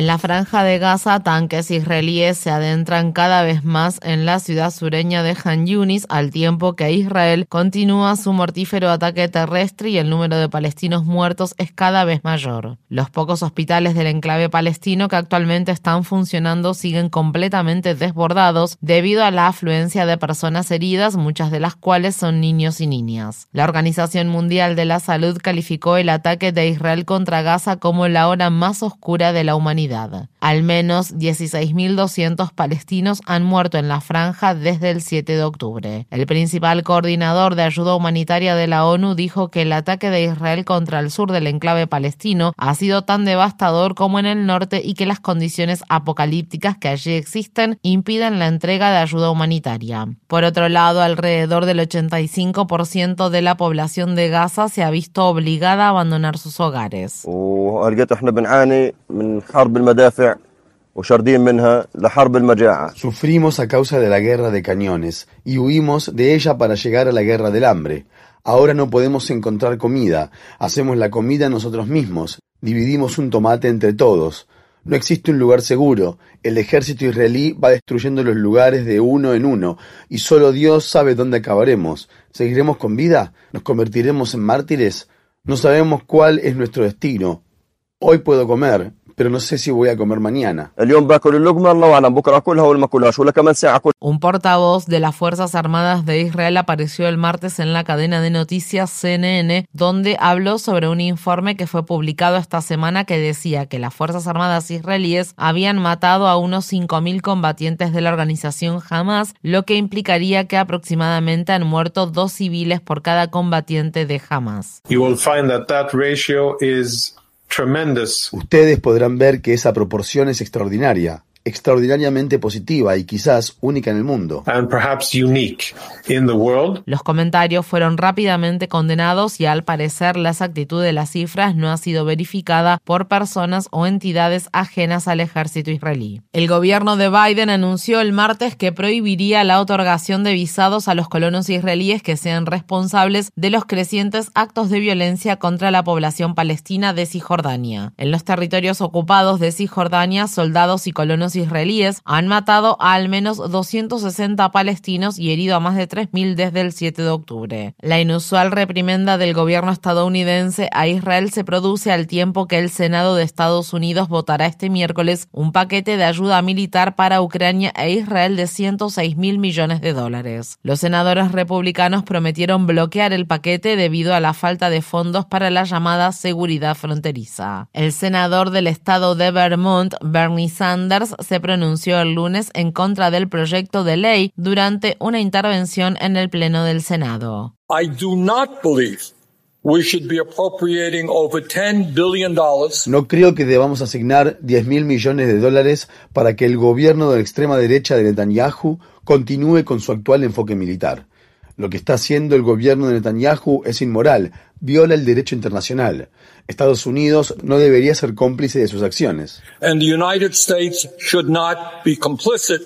En la franja de Gaza, tanques israelíes se adentran cada vez más en la ciudad sureña de Han Yunis, al tiempo que Israel continúa su mortífero ataque terrestre y el número de palestinos muertos es cada vez mayor. Los pocos hospitales del enclave palestino que actualmente están funcionando siguen completamente desbordados debido a la afluencia de personas heridas, muchas de las cuales son niños y niñas. La Organización Mundial de la Salud calificó el ataque de Israel contra Gaza como la hora más oscura de la humanidad al menos 16.200 palestinos han muerto en la franja desde el 7 de octubre. El principal coordinador de ayuda humanitaria de la ONU dijo que el ataque de Israel contra el sur del enclave palestino ha sido tan devastador como en el norte y que las condiciones apocalípticas que allí existen impiden la entrega de ayuda humanitaria. Por otro lado, alrededor del 85% de la población de Gaza se ha visto obligada a abandonar sus hogares. Sufrimos a causa de la guerra de cañones y huimos de ella para llegar a la guerra del hambre. Ahora no podemos encontrar comida, hacemos la comida nosotros mismos, dividimos un tomate entre todos. No existe un lugar seguro, el ejército israelí va destruyendo los lugares de uno en uno, y solo Dios sabe dónde acabaremos. ¿Seguiremos con vida? ¿Nos convertiremos en mártires? No sabemos cuál es nuestro destino. Hoy puedo comer, pero no sé si voy a comer mañana. Un portavoz de las Fuerzas Armadas de Israel apareció el martes en la cadena de noticias CNN, donde habló sobre un informe que fue publicado esta semana que decía que las Fuerzas Armadas israelíes habían matado a unos 5.000 combatientes de la organización Hamas, lo que implicaría que aproximadamente han muerto dos civiles por cada combatiente de Hamas. You will find that that ratio is Ustedes podrán ver que esa proporción es extraordinaria extraordinariamente positiva y quizás única en el mundo. Los comentarios fueron rápidamente condenados y al parecer la exactitud de las cifras no ha sido verificada por personas o entidades ajenas al ejército israelí. El gobierno de Biden anunció el martes que prohibiría la otorgación de visados a los colonos israelíes que sean responsables de los crecientes actos de violencia contra la población palestina de Cisjordania. En los territorios ocupados de Cisjordania, soldados y colonos israelíes han matado a al menos 260 palestinos y herido a más de 3.000 desde el 7 de octubre. La inusual reprimenda del gobierno estadounidense a Israel se produce al tiempo que el Senado de Estados Unidos votará este miércoles un paquete de ayuda militar para Ucrania e Israel de 106 mil millones de dólares. Los senadores republicanos prometieron bloquear el paquete debido a la falta de fondos para la llamada seguridad fronteriza. El senador del estado de Vermont, Bernie Sanders, se pronunció el lunes en contra del proyecto de ley durante una intervención en el Pleno del Senado. No creo que debamos asignar 10 mil millones de dólares para que el gobierno de la extrema derecha de Netanyahu continúe con su actual enfoque militar. Lo que está haciendo el gobierno de Netanyahu es inmoral, viola el derecho internacional. Estados Unidos no debería ser cómplice de sus acciones.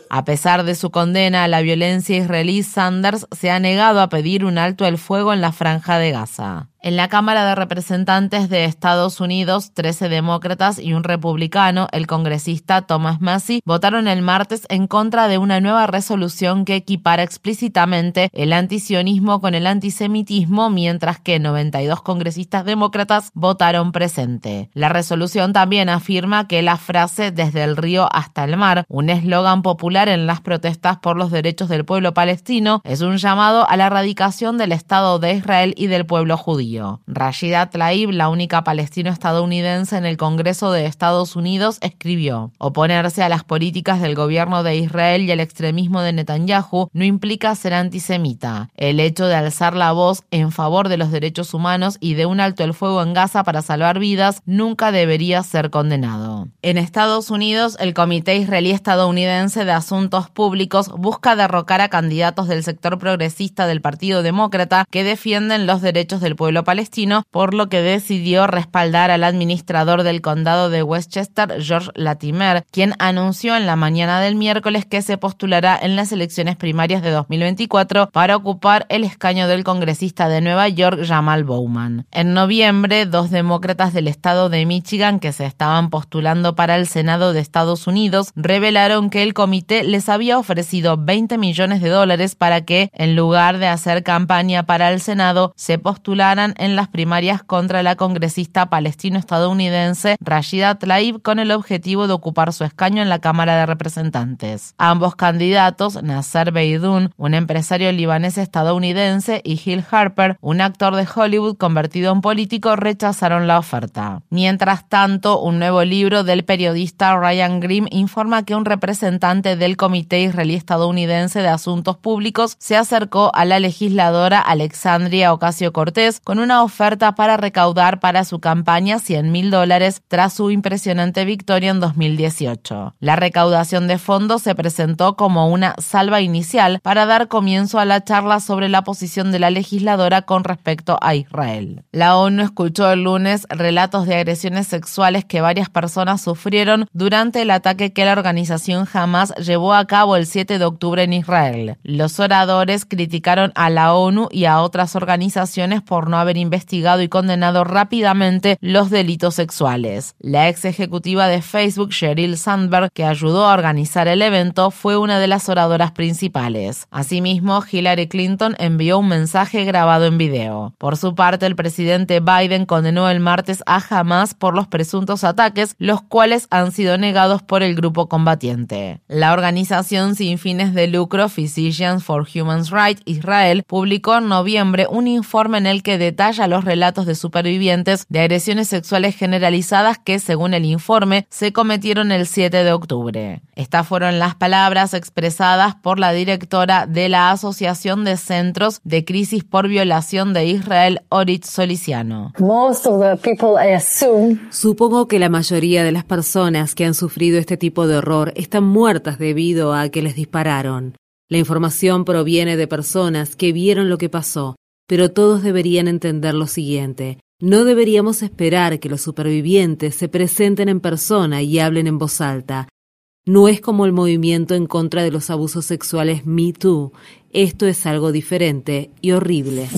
A pesar de su condena a la violencia israelí, Sanders se ha negado a pedir un alto el fuego en la franja de Gaza. En la Cámara de Representantes de Estados Unidos, 13 demócratas y un republicano, el congresista Thomas Massey, votaron el martes en contra de una nueva resolución que equipara explícitamente el antisionismo con el antisemitismo, mientras que 90 32 congresistas demócratas votaron presente. La resolución también afirma que la frase desde el río hasta el mar, un eslogan popular en las protestas por los derechos del pueblo palestino, es un llamado a la erradicación del Estado de Israel y del pueblo judío. Rashida Tlaib, la única palestino-estadounidense en el Congreso de Estados Unidos, escribió, oponerse a las políticas del gobierno de Israel y al extremismo de Netanyahu no implica ser antisemita. El hecho de alzar la voz en favor de los derechos humanos y de un alto el fuego en Gaza para salvar vidas nunca debería ser condenado. En Estados Unidos, el Comité Israelí Estadounidense de Asuntos Públicos busca derrocar a candidatos del sector progresista del Partido Demócrata que defienden los derechos del pueblo palestino, por lo que decidió respaldar al administrador del condado de Westchester, George Latimer, quien anunció en la mañana del miércoles que se postulará en las elecciones primarias de 2024 para ocupar el escaño del congresista de Nueva York, Jamal En noviembre, dos demócratas del estado de Michigan que se estaban postulando para el Senado de Estados Unidos revelaron que el comité les había ofrecido 20 millones de dólares para que, en lugar de hacer campaña para el Senado, se postularan en las primarias contra la congresista palestino-estadounidense Rashida Tlaib con el objetivo de ocupar su escaño en la Cámara de Representantes. Ambos candidatos, Nasser Beidoun, un empresario libanés estadounidense, y Gil Harper, un actor de Hollywood convertido en político, rechazaron la oferta. Mientras tanto, un nuevo libro del periodista Ryan Grimm informa que un representante del Comité Israelí Estadounidense de Asuntos Públicos se acercó a la legisladora Alexandria Ocasio Cortés con una oferta para recaudar para su campaña 100 mil dólares tras su impresionante victoria en 2018. La recaudación de fondos se presentó como una salva inicial para dar comienzo a la charla sobre la posición de la legisladora con respecto a Israel. La ONU escuchó el lunes relatos de agresiones sexuales que varias personas sufrieron durante el ataque que la organización Hamas llevó a cabo el 7 de octubre en Israel. Los oradores criticaron a la ONU y a otras organizaciones por no haber investigado y condenado rápidamente los delitos sexuales. La ex ejecutiva de Facebook, Sheryl Sandberg, que ayudó a organizar el evento, fue una de las oradoras principales. Asimismo, Hillary Clinton envió un mensaje grabado en video. Por su parte, el presidente Biden condenó el martes a Hamas por los presuntos ataques, los cuales han sido negados por el grupo combatiente. La organización sin fines de lucro Physicians for Human Rights Israel publicó en noviembre un informe en el que detalla los relatos de supervivientes de agresiones sexuales generalizadas que, según el informe, se cometieron el 7 de octubre. Estas fueron las palabras expresadas por la directora de la Asociación de Centros de Crisis por Violación de Israel, Soliciano. Supongo que la mayoría de las personas que han sufrido este tipo de horror están muertas debido a que les dispararon. La información proviene de personas que vieron lo que pasó, pero todos deberían entender lo siguiente. No deberíamos esperar que los supervivientes se presenten en persona y hablen en voz alta. No es como el movimiento en contra de los abusos sexuales Me Too. Esto es algo diferente y horrible.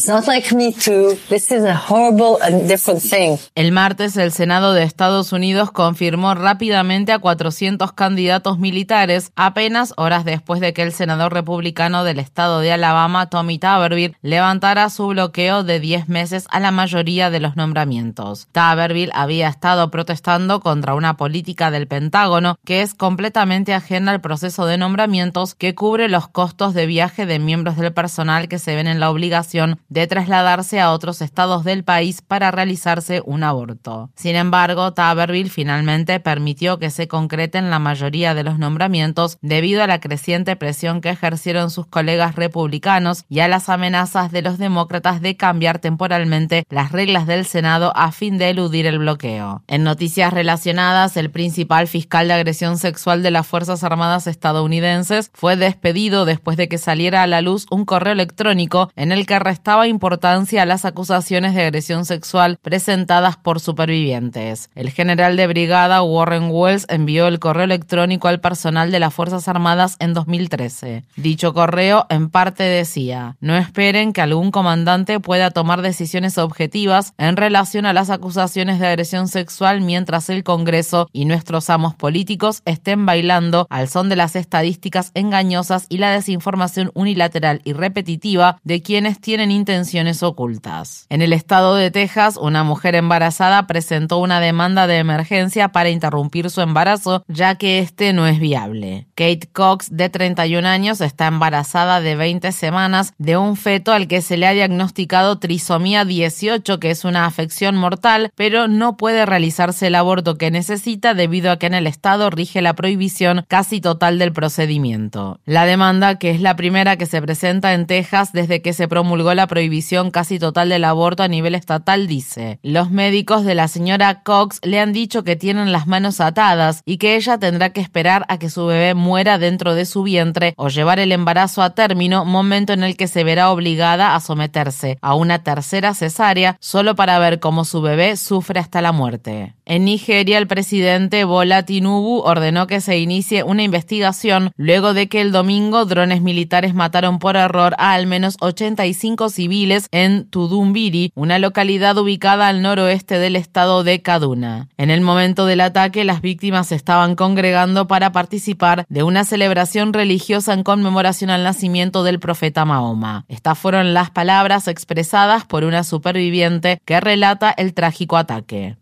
El martes, el Senado de Estados Unidos confirmó rápidamente a 400 candidatos militares, apenas horas después de que el senador republicano del estado de Alabama, Tommy Taberville, levantara su bloqueo de 10 meses a la mayoría de los nombramientos. Taberville había estado protestando contra una política del Pentágono que es completamente ajena al proceso de nombramientos que cubre los costos de viaje de miembros del personal que se ven en la obligación de trasladarse a otros estados del país para realizarse un aborto. Sin embargo, Taberville finalmente permitió que se concreten la mayoría de los nombramientos debido a la creciente presión que ejercieron sus colegas republicanos y a las amenazas de los demócratas de cambiar temporalmente las reglas del Senado a fin de eludir el bloqueo. En noticias relacionadas, el principal fiscal de agresión sexual de las Fuerzas Armadas estadounidenses fue despedido después de que saliera a la luz un correo electrónico en el que restaba importancia a las acusaciones de agresión sexual presentadas por supervivientes. El general de brigada Warren Wells envió el correo electrónico al personal de las Fuerzas Armadas en 2013. Dicho correo en parte decía, no esperen que algún comandante pueda tomar decisiones objetivas en relación a las acusaciones de agresión sexual mientras el Congreso y nuestros amos políticos estén bailando al son de las estadísticas engañosas y la desinformación unilateral unilateral y repetitiva de quienes tienen intenciones ocultas. En el estado de Texas, una mujer embarazada presentó una demanda de emergencia para interrumpir su embarazo, ya que este no es viable. Kate Cox, de 31 años, está embarazada de 20 semanas de un feto al que se le ha diagnosticado trisomía 18, que es una afección mortal, pero no puede realizarse el aborto que necesita debido a que en el estado rige la prohibición casi total del procedimiento. La demanda, que es la primera que se presenta en Texas desde que se promulgó la prohibición casi total del aborto a nivel estatal, dice, los médicos de la señora Cox le han dicho que tienen las manos atadas y que ella tendrá que esperar a que su bebé muera dentro de su vientre o llevar el embarazo a término, momento en el que se verá obligada a someterse a una tercera cesárea solo para ver cómo su bebé sufre hasta la muerte. En Nigeria, el presidente Bola Tinubu ordenó que se inicie una investigación luego de que el domingo drones militares mataron por error a al menos 85 civiles en Tudumbiri, una localidad ubicada al noroeste del estado de Kaduna. En el momento del ataque, las víctimas estaban congregando para participar de una celebración religiosa en conmemoración al nacimiento del profeta Mahoma. Estas fueron las palabras expresadas por una superviviente que relata el trágico ataque.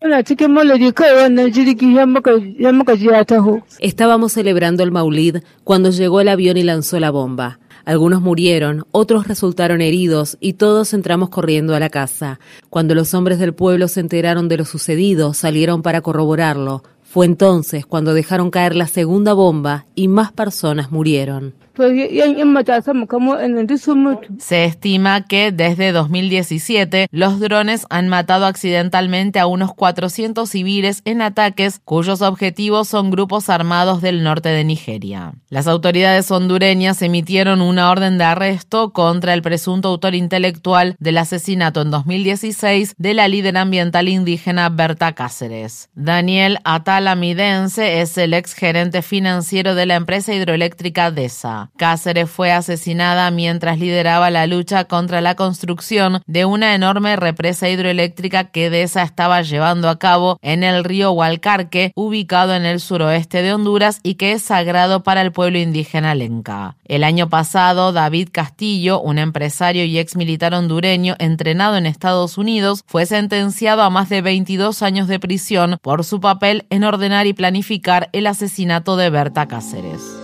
Estábamos celebrando el Maulid cuando llegó el avión y lanzó la bomba. Algunos murieron, otros resultaron heridos y todos entramos corriendo a la casa. Cuando los hombres del pueblo se enteraron de lo sucedido, salieron para corroborarlo. Fue entonces cuando dejaron caer la segunda bomba y más personas murieron. Se estima que desde 2017 los drones han matado accidentalmente a unos 400 civiles en ataques cuyos objetivos son grupos armados del norte de Nigeria. Las autoridades hondureñas emitieron una orden de arresto contra el presunto autor intelectual del asesinato en 2016 de la líder ambiental indígena Berta Cáceres. Daniel Atala Midense es el ex gerente financiero de la empresa hidroeléctrica DESA. Cáceres fue asesinada mientras lideraba la lucha contra la construcción de una enorme represa hidroeléctrica que DESA estaba llevando a cabo en el río Hualcarque, ubicado en el suroeste de Honduras y que es sagrado para el pueblo indígena lenca. El año pasado, David Castillo, un empresario y ex militar hondureño entrenado en Estados Unidos, fue sentenciado a más de 22 años de prisión por su papel en ordenar y planificar el asesinato de Berta Cáceres.